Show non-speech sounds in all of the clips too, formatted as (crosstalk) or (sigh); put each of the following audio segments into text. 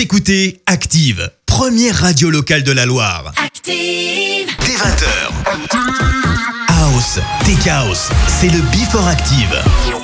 Vous écoutez Active, première radio locale de la Loire. Active Dès 20h. House, Tech House, c'est le Before Active.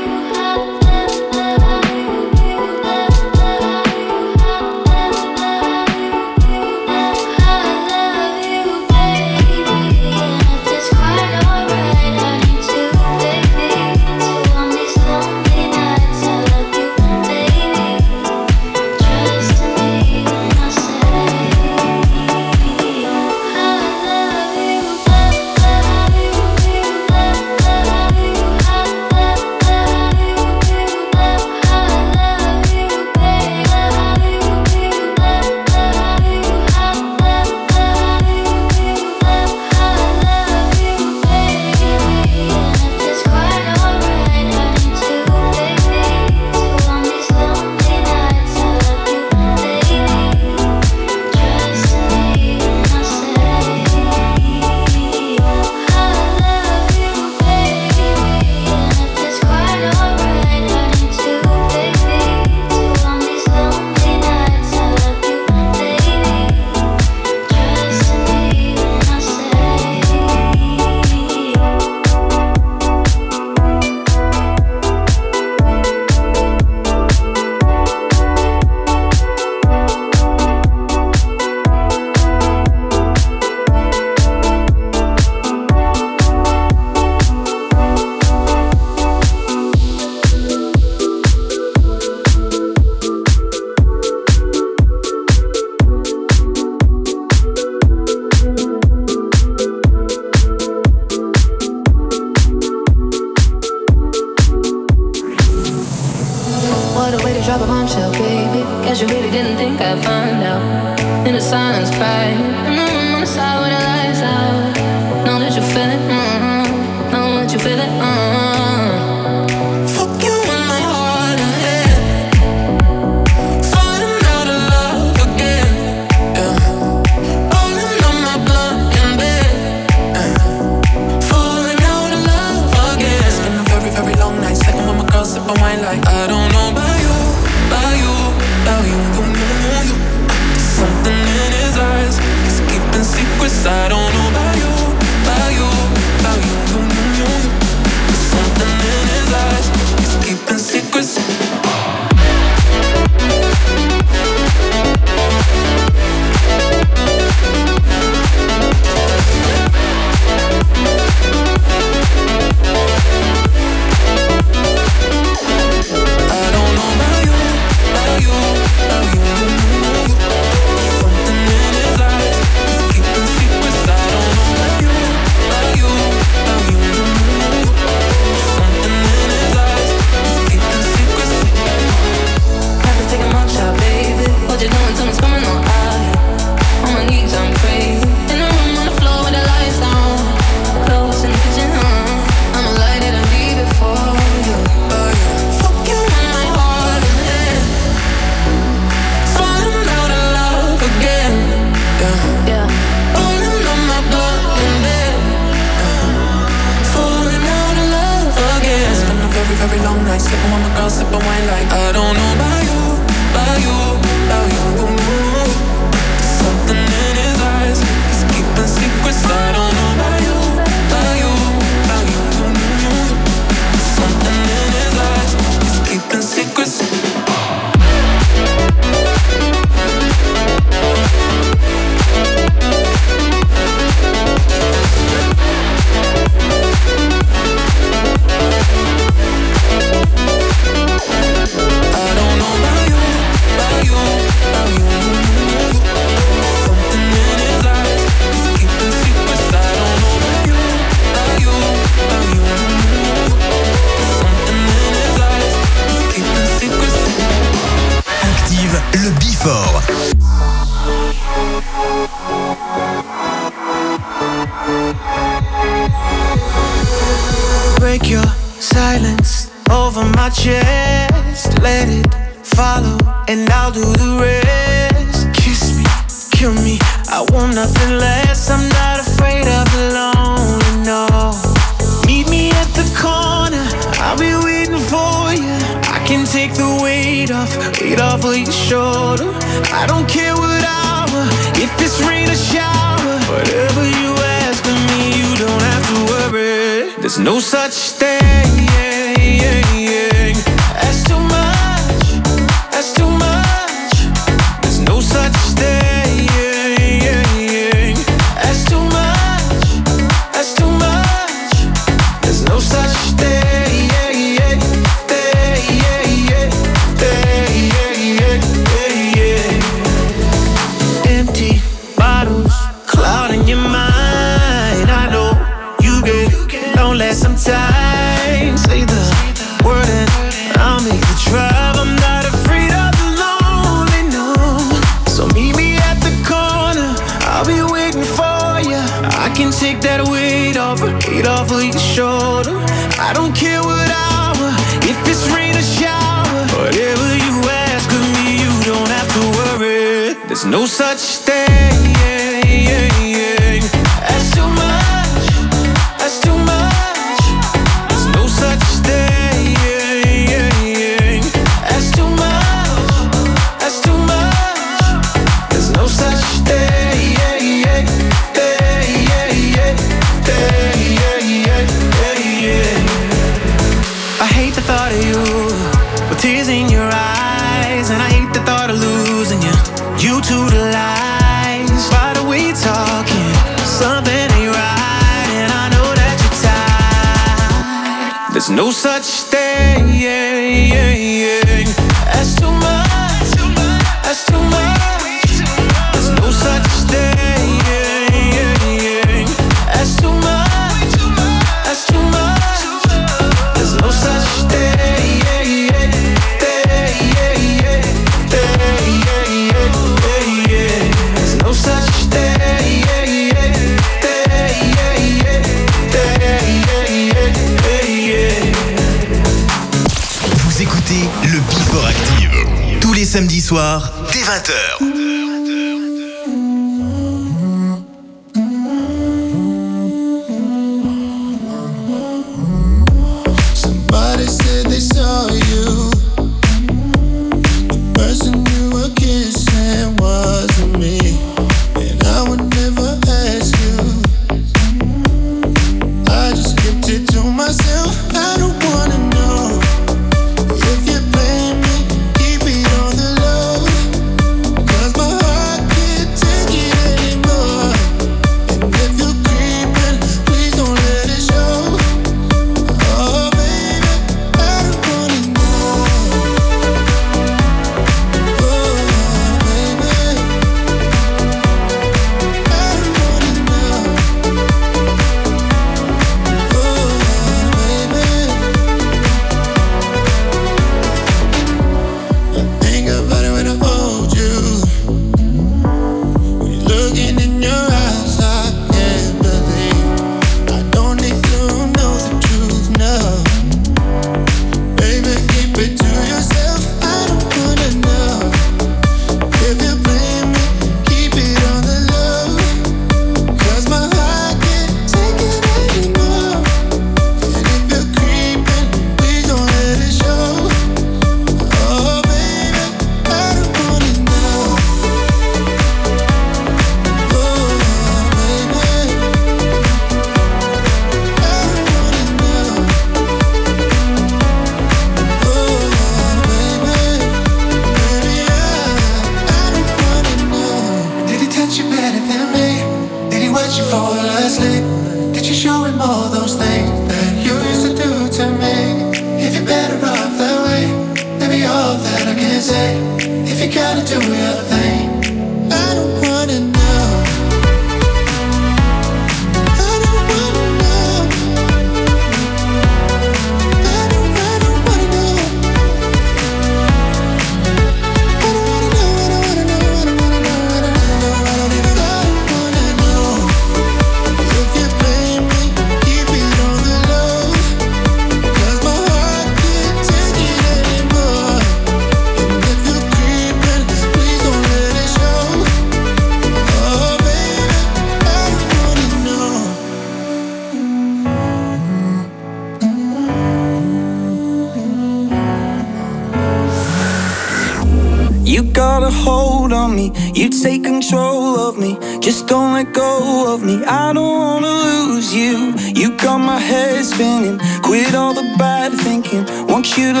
You to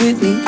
with me.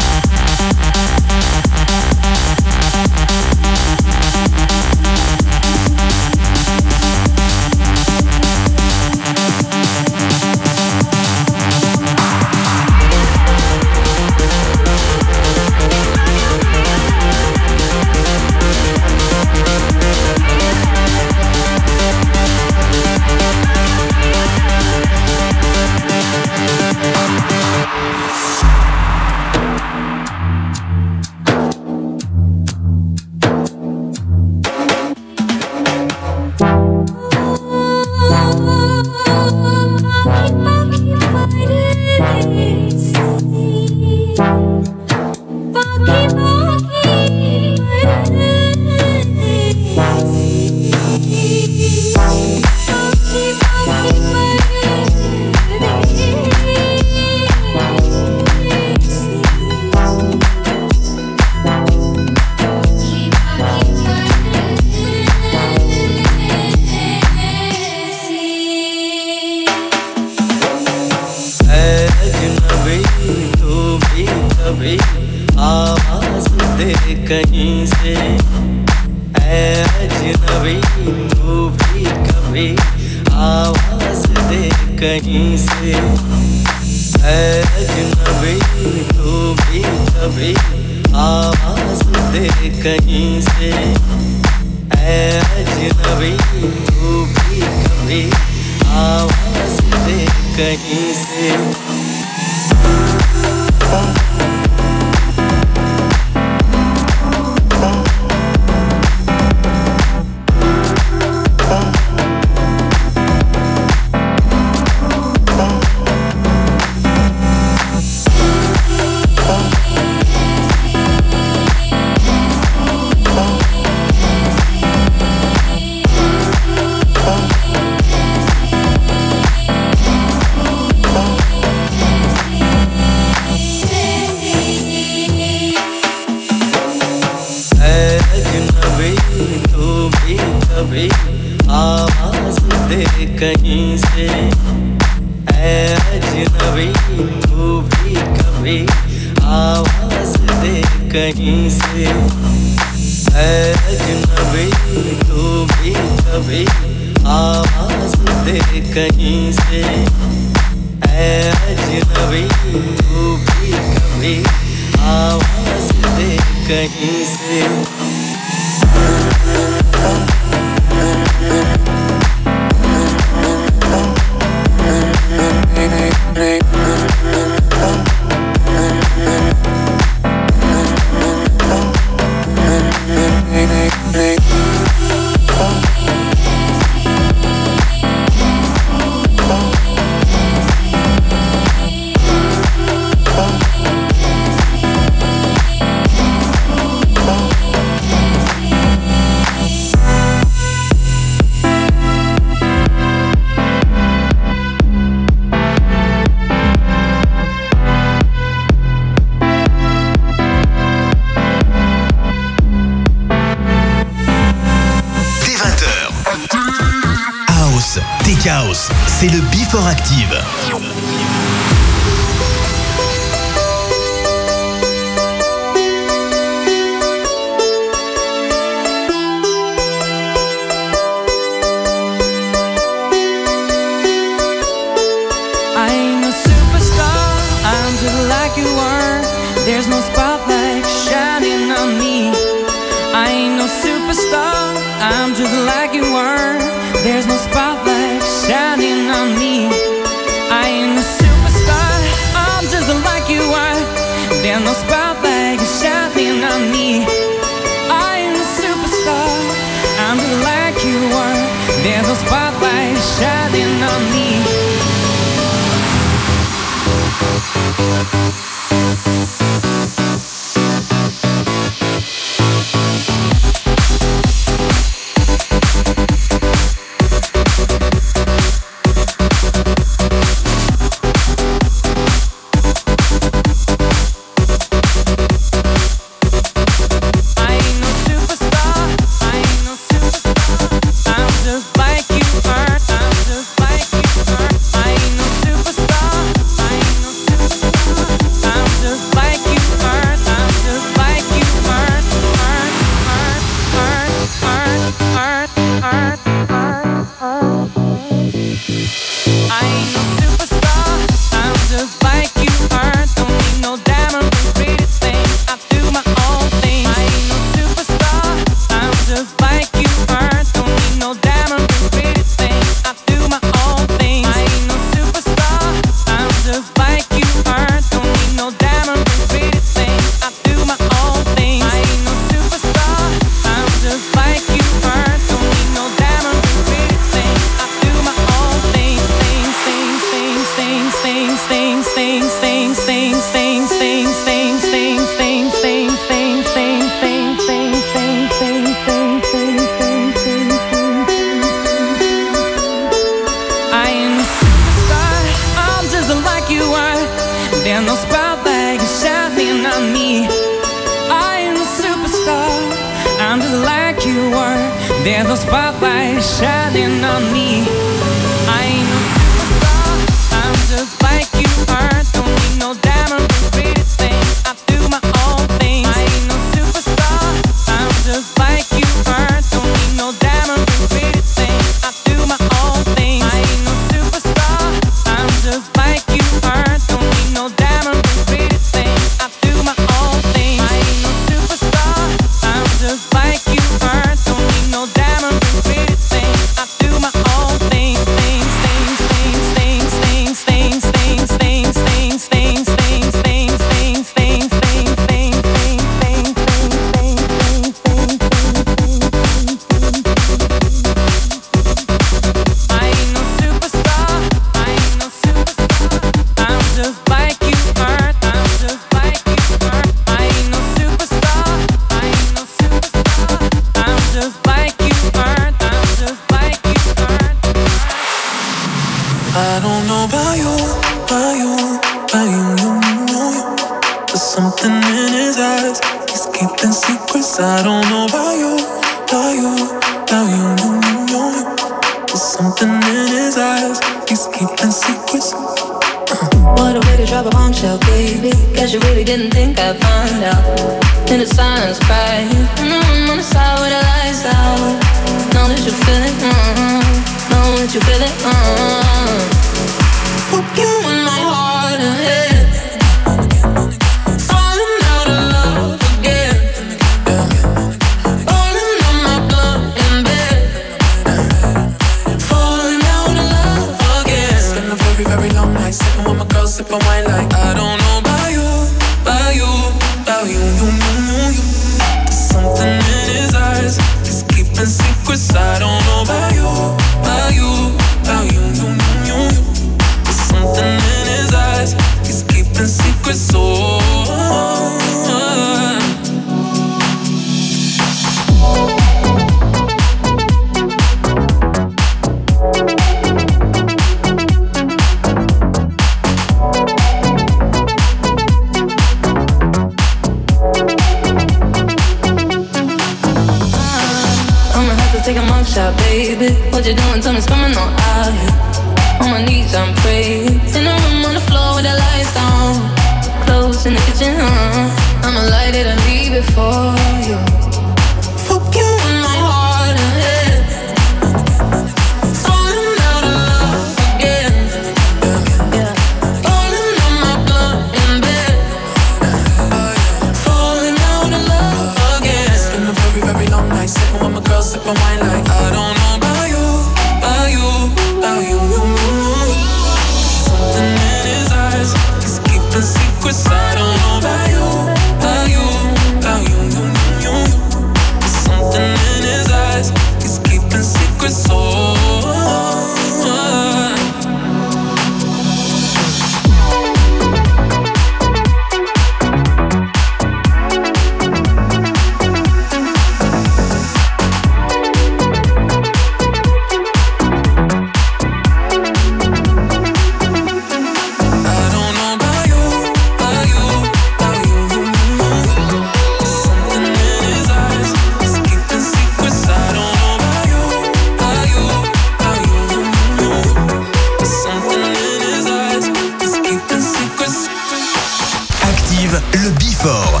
Live, le Bifort.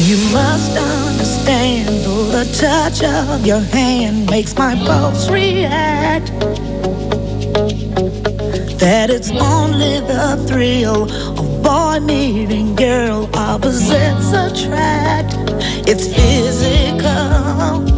You must understand the touch of your hand makes my pulse react. That it's only the thrill of boy meeting girl, opposites attract. It's physical.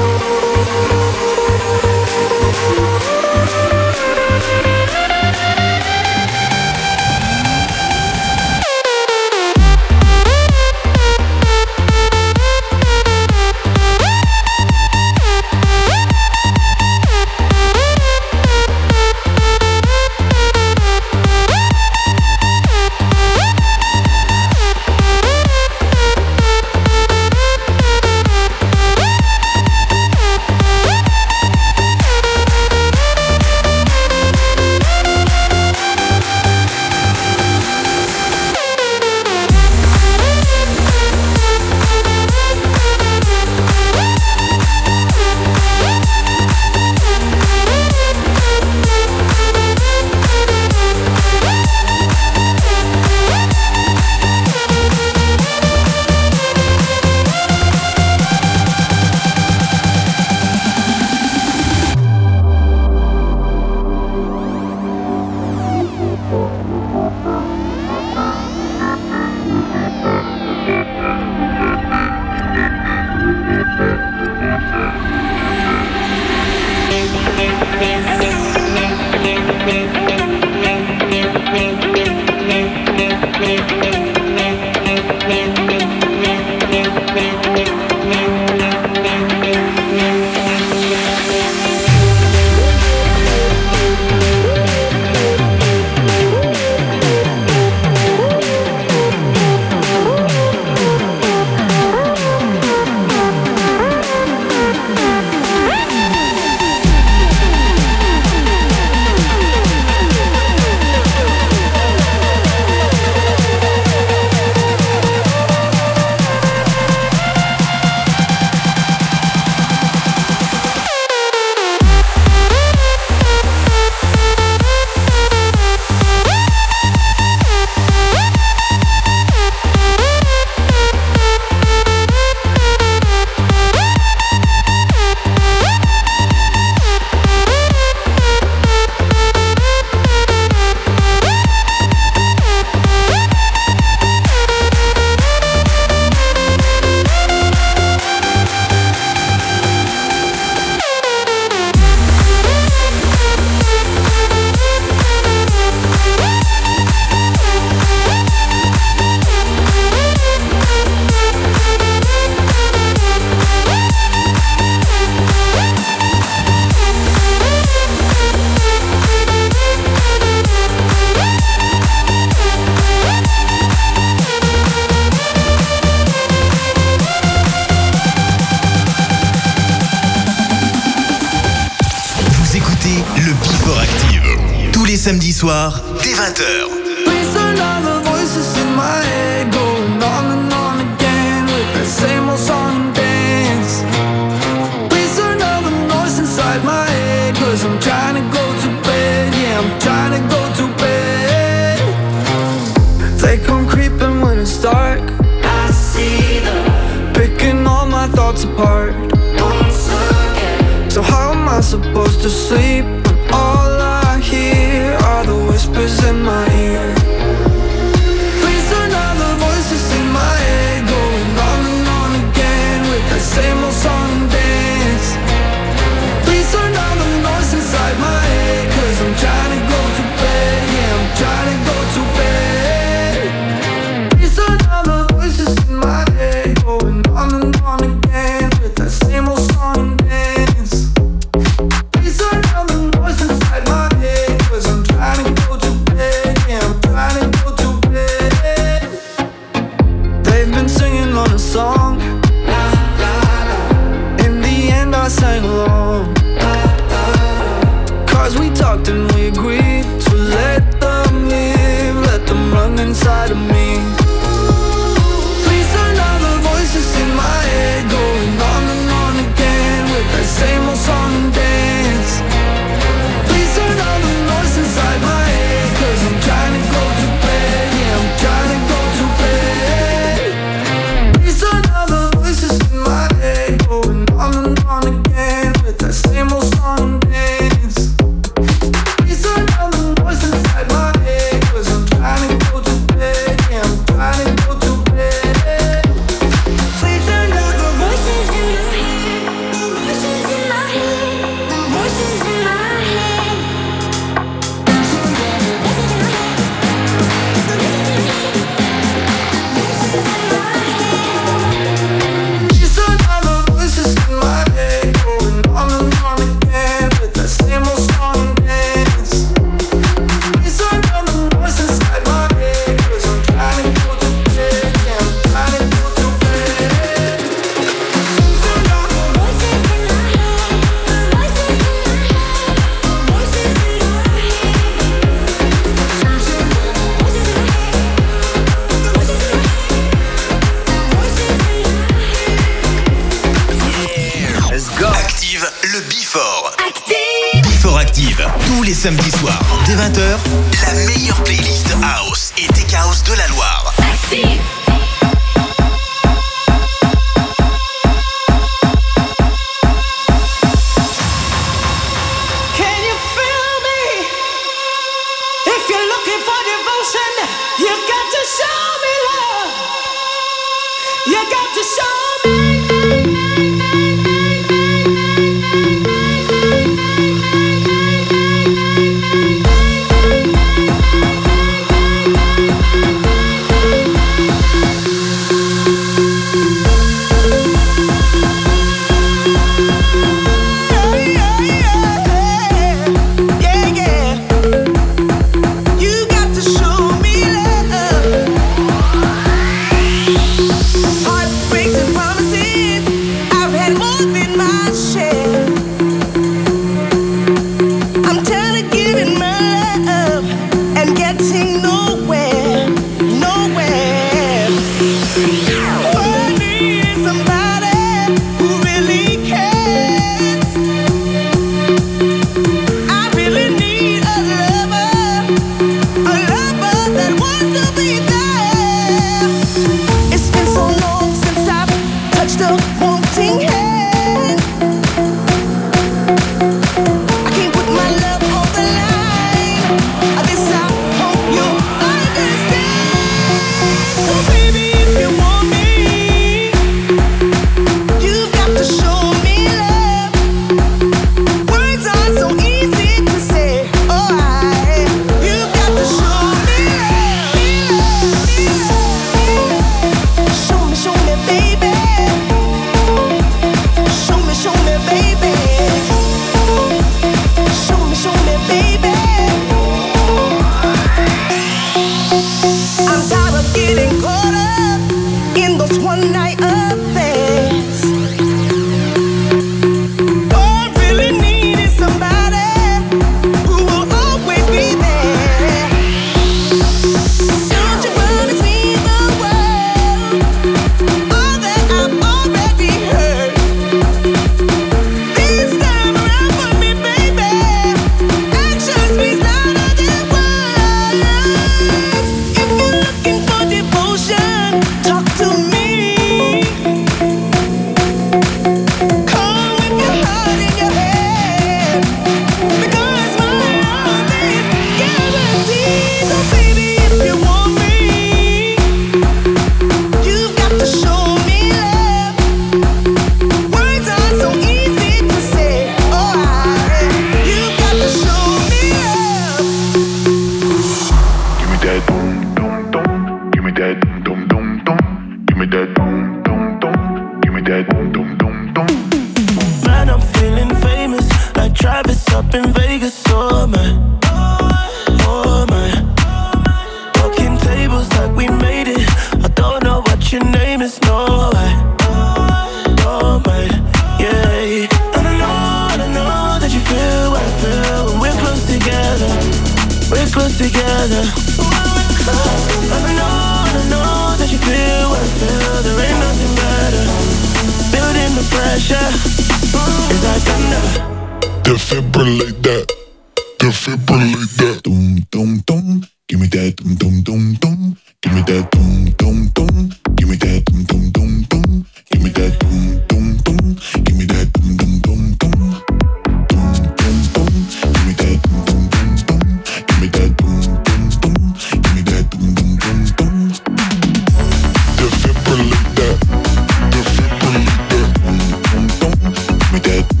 It's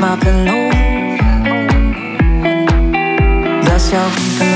my pillow. That's your.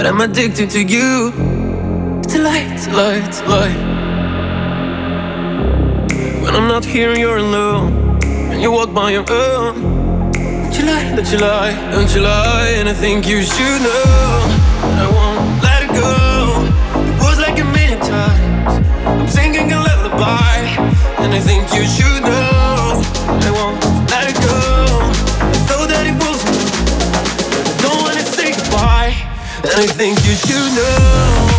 But I'm addicted to you. It's a lie, it's a lie, it's a lie. When I'm not here, you're alone, and you walk by your own. Don't you lie, don't you lie, don't you lie, and I think you should know. But I won't let it go. It was like a million times. I'm singing a lullaby, and I think you should know. I think you should know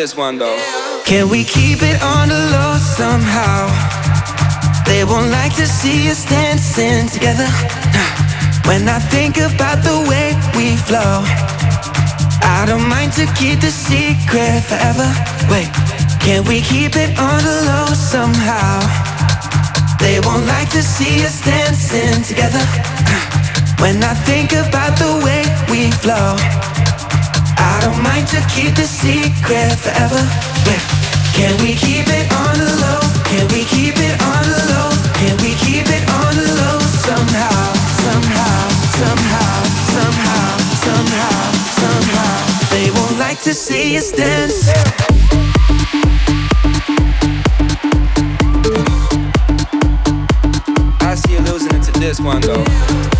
this one though. Can we keep it on the low somehow? They won't like to see us dancing together. (sighs) When I think about the way we flow, I don't mind to keep the secret forever. Wait, can we keep it on the low somehow? They won't like to see us dancing together. (sighs) When I think about the way we flow. Don't mind to keep the secret forever. Yeah. Can we keep it on the low? Can we keep it on the low? Can we keep it on the low somehow? Somehow, somehow, somehow, somehow, somehow. They won't like to see us dance. I see you losing it to this one though.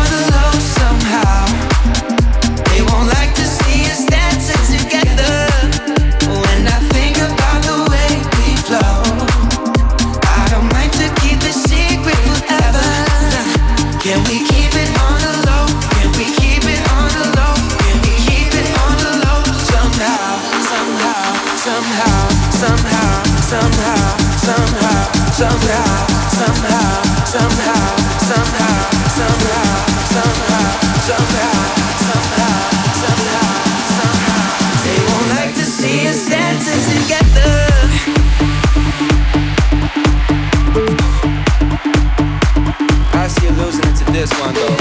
this one though.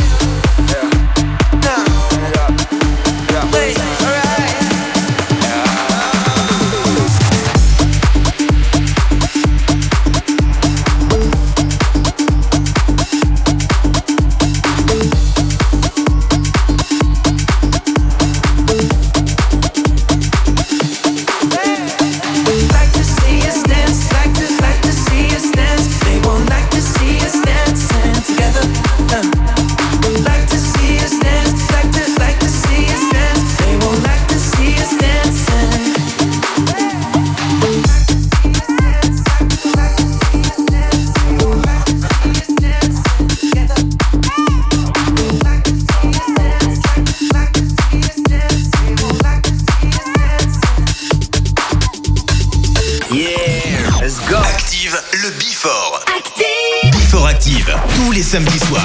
Samedi soir,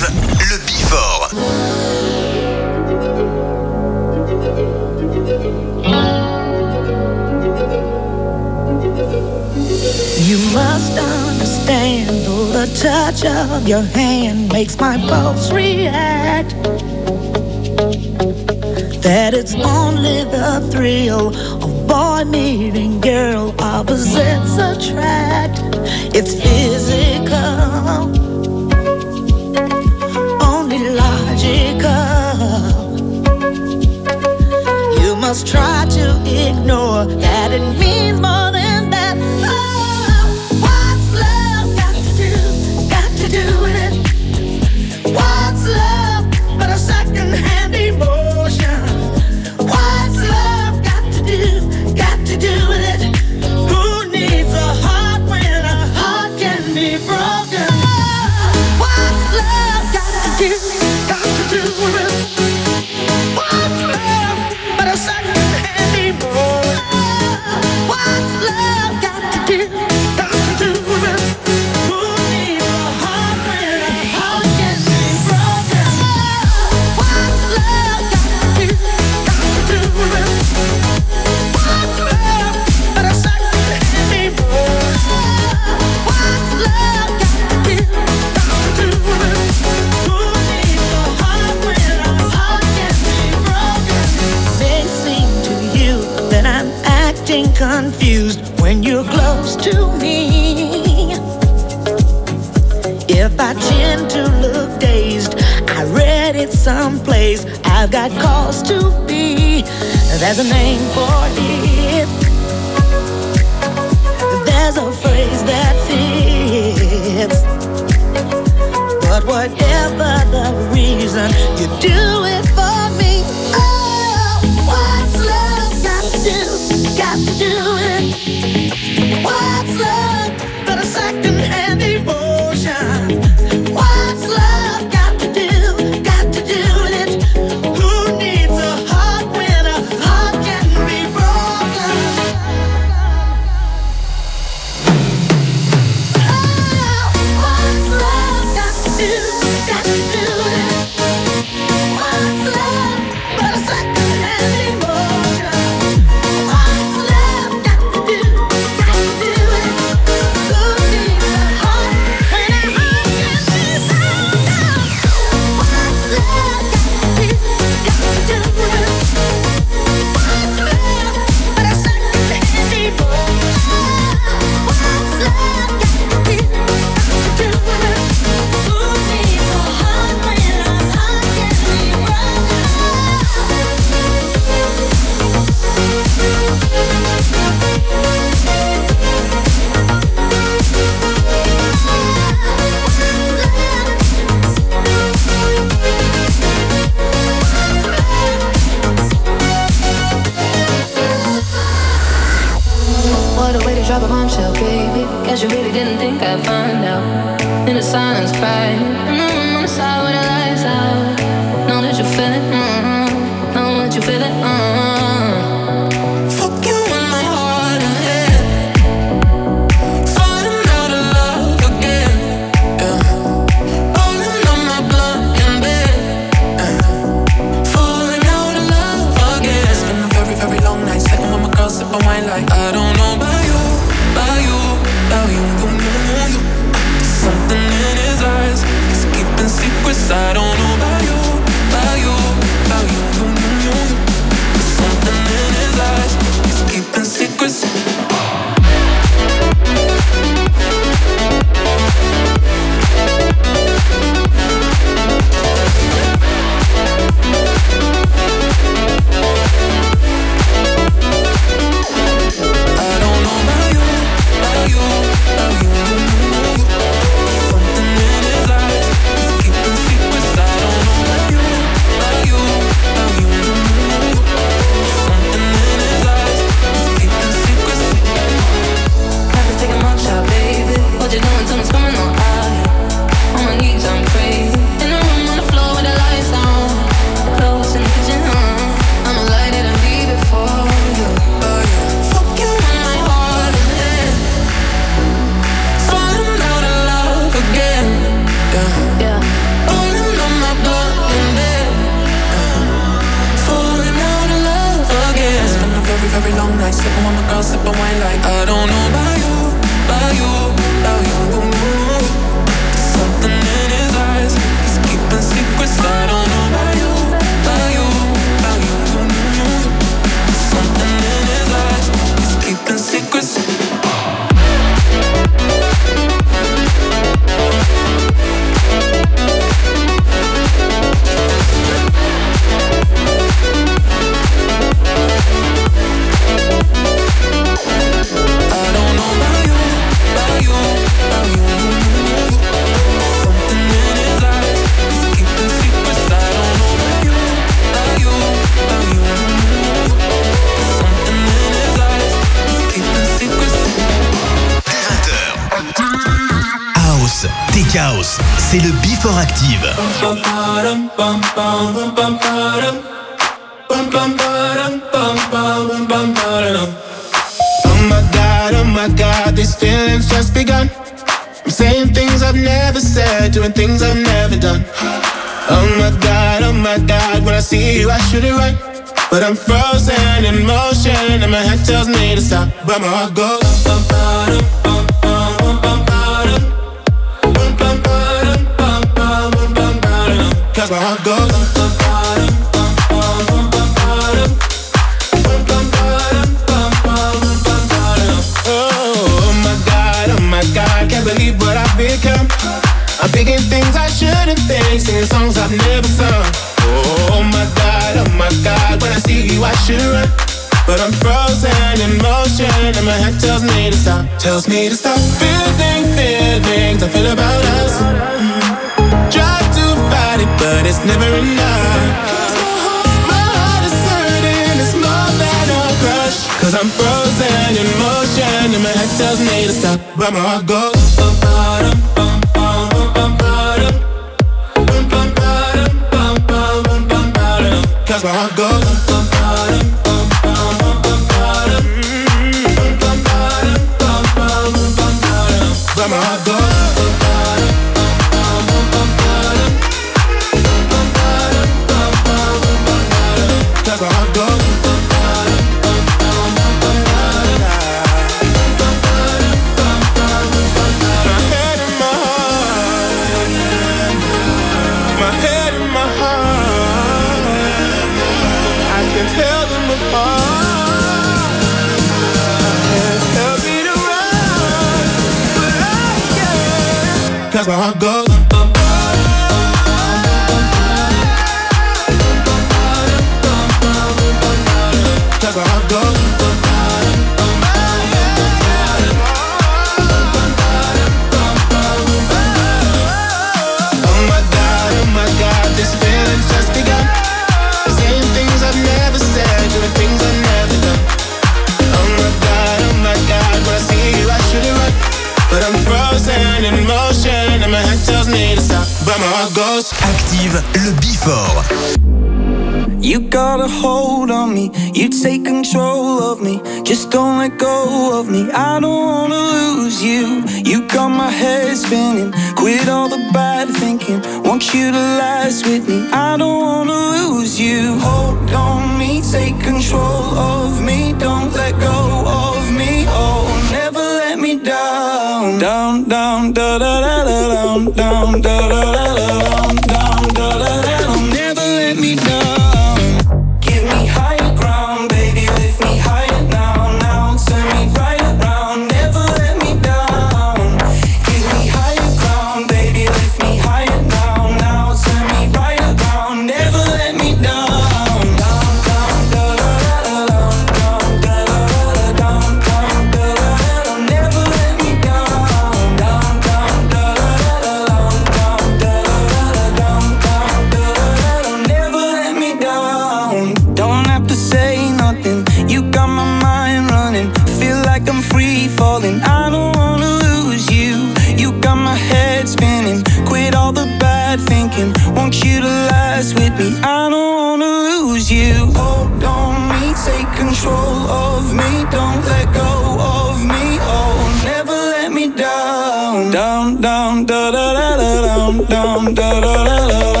down, down, da da da da down, down, da da da da.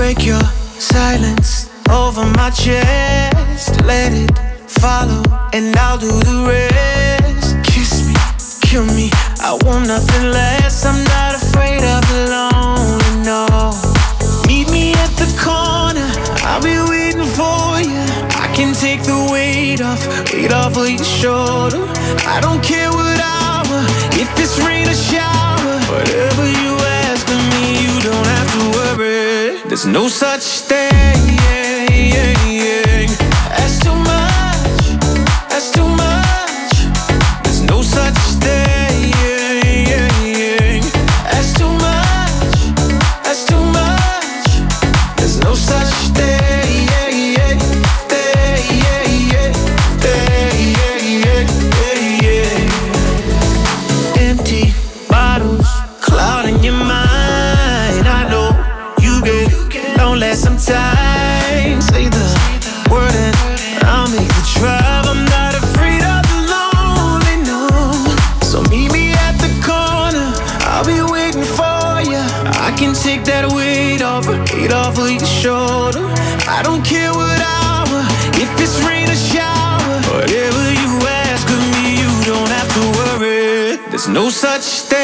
break your silence over my chest. Let it follow, and I'll do the rest. Kiss me, kill me. I want nothing less. I'm not afraid of the lonely. No, meet me at the corner. I'll be waiting for you. I can take the weight off, weight off of your shoulder. I don't care what hour, if it's rain or shower, whatever. There's no such thing No such thing.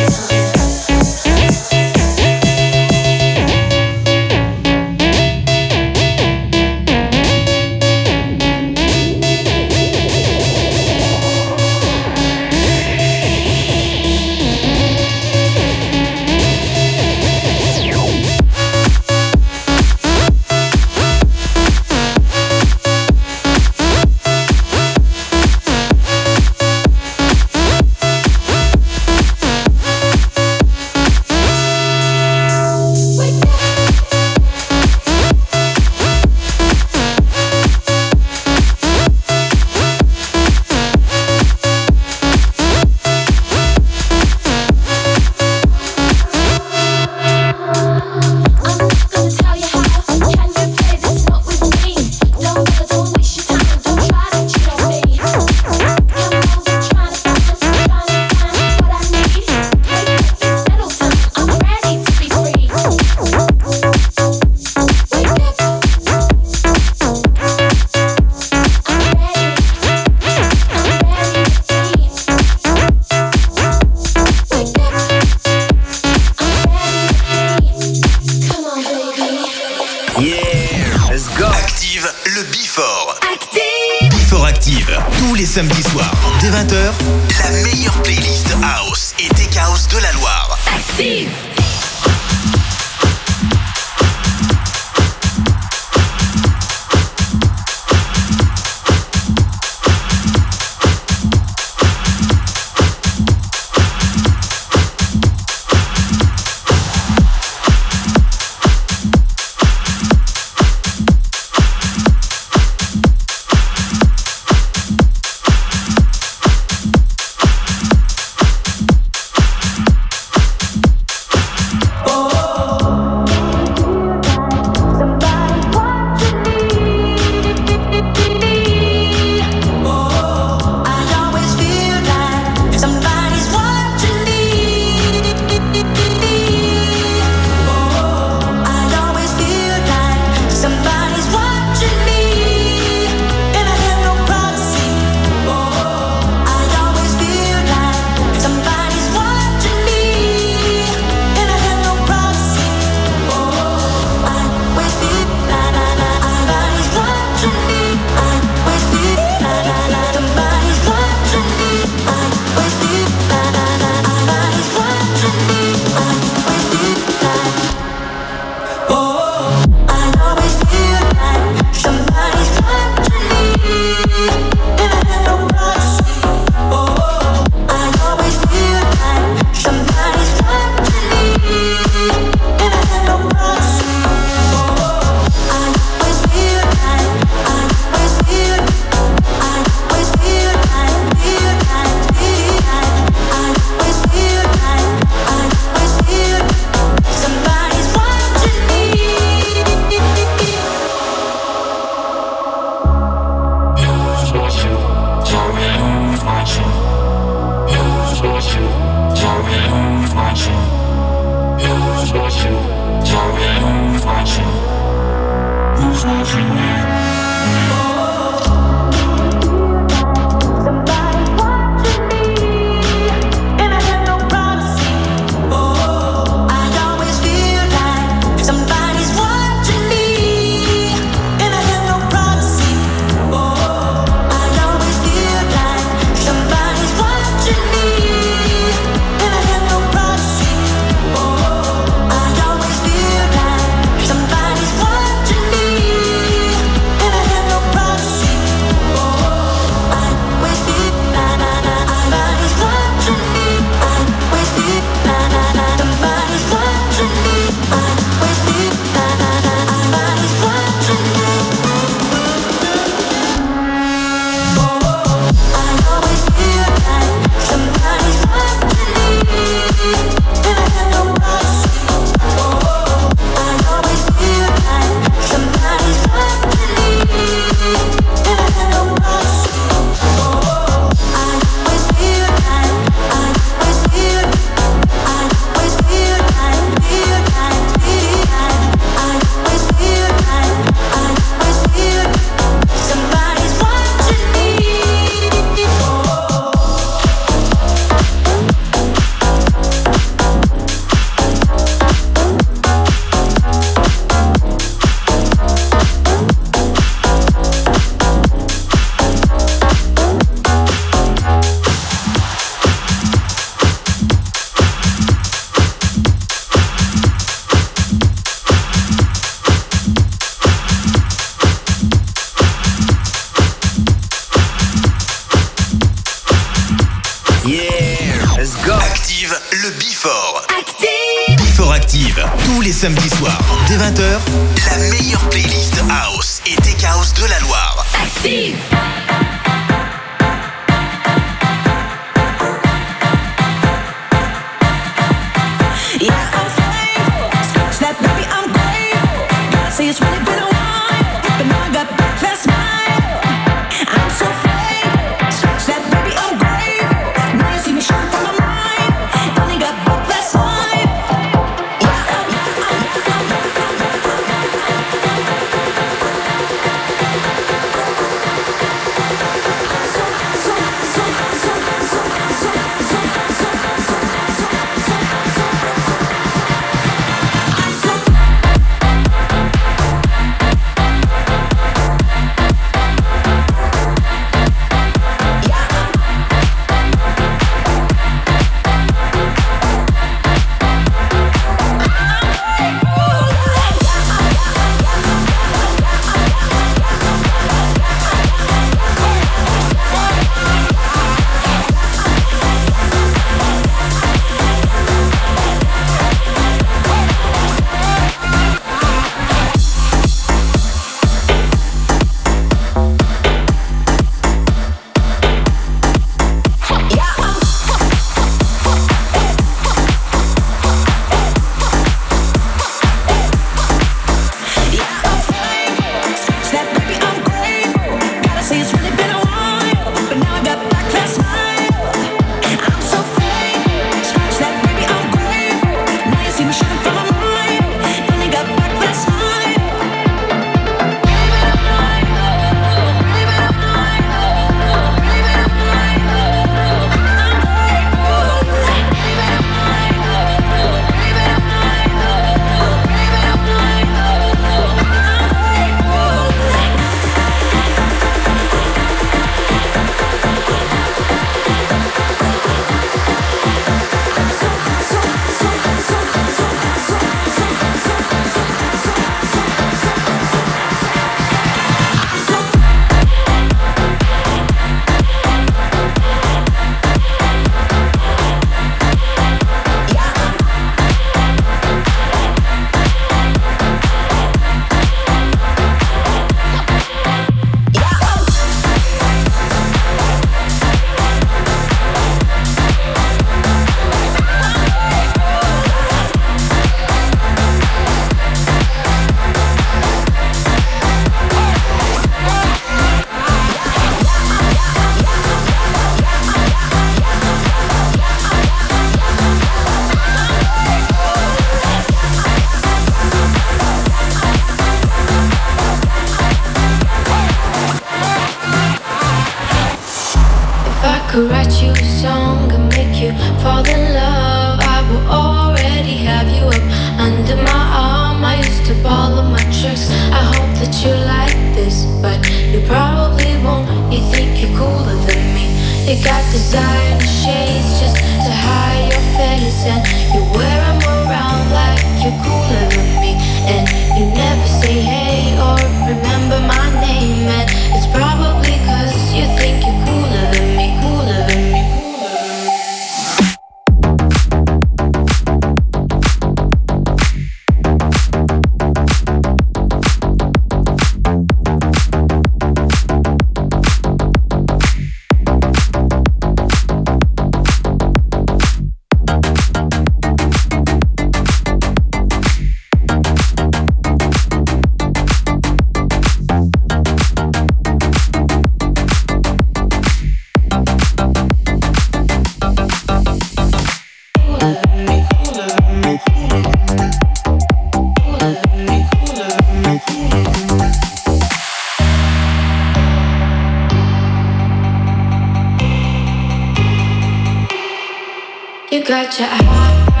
Bang bang, that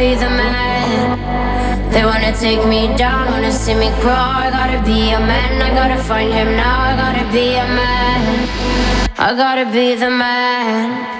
be the man. They wanna take me down, wanna see me crawl. I gotta be a man, I gotta find him now. I gotta be a man, I gotta be the man.